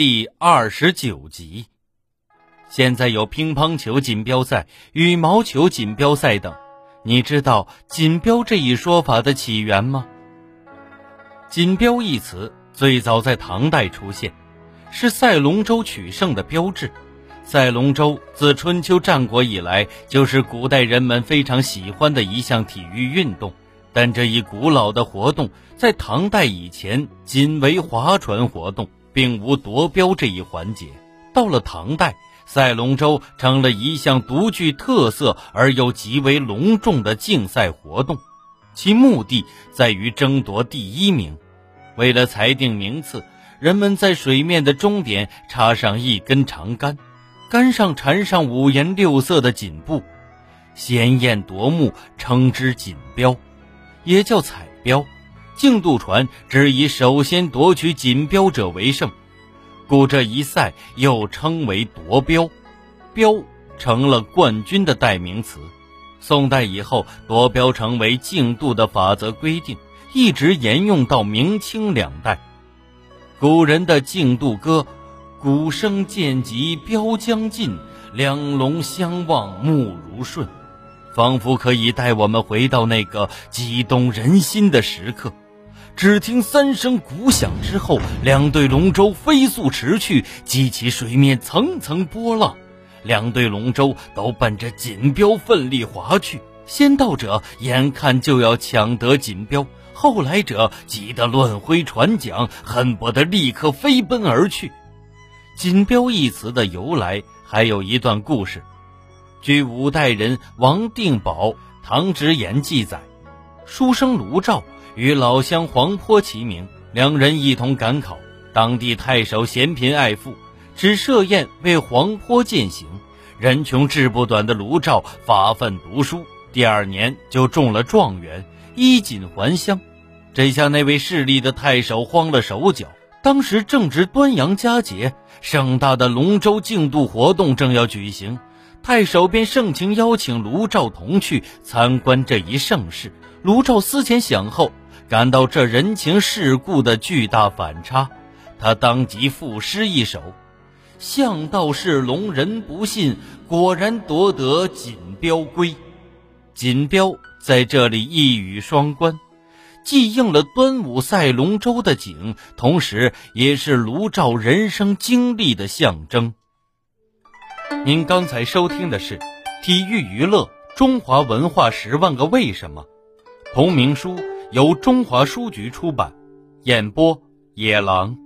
第二十九集。现在有乒乓球锦标赛、羽毛球锦标赛等，你知道“锦标”这一说法的起源吗？“锦标”一词最早在唐代出现，是赛龙舟取胜的标志。赛龙舟自春秋战国以来就是古代人们非常喜欢的一项体育运动。但这一古老的活动在唐代以前仅为划船活动。并无夺标这一环节。到了唐代，赛龙舟成了一项独具特色而又极为隆重的竞赛活动，其目的在于争夺第一名。为了裁定名次，人们在水面的终点插上一根长杆，杆上缠上五颜六色的锦布，鲜艳夺目，称之锦标，也叫彩标。竞渡船只以首先夺取锦标者为胜，故这一赛又称为夺标，标成了冠军的代名词。宋代以后，夺标成为竞渡的法则规定，一直沿用到明清两代。古人的竞渡歌：“鼓声渐急标将近，两龙相望目如顺”，仿佛可以带我们回到那个激动人心的时刻。只听三声鼓响之后，两队龙舟飞速驰去，激起水面层层波浪。两队龙舟都奔着锦标奋力划去。先到者眼看就要抢得锦标，后来者急得乱挥船桨，恨不得立刻飞奔而去。锦标一词的由来还有一段故事。据五代人王定保《唐直言》记载，书生卢照。与老乡黄坡齐名，两人一同赶考。当地太守嫌贫爱富，只设宴为黄坡饯行。人穷志不短的卢照发奋读书，第二年就中了状元，衣锦还乡。这下那位势利的太守慌了手脚。当时正值端阳佳节，盛大的龙舟竞渡活动正要举行，太守便盛情邀请卢照同去参观这一盛事。卢照思前想后。感到这人情世故的巨大反差，他当即赋诗一首：“向道是龙人不信，果然夺得锦标归。”锦标在这里一语双关，既应了端午赛龙舟的景，同时也是卢照人生经历的象征。您刚才收听的是《体育娱乐中华文化十万个为什么》同名书。由中华书局出版，演播野狼。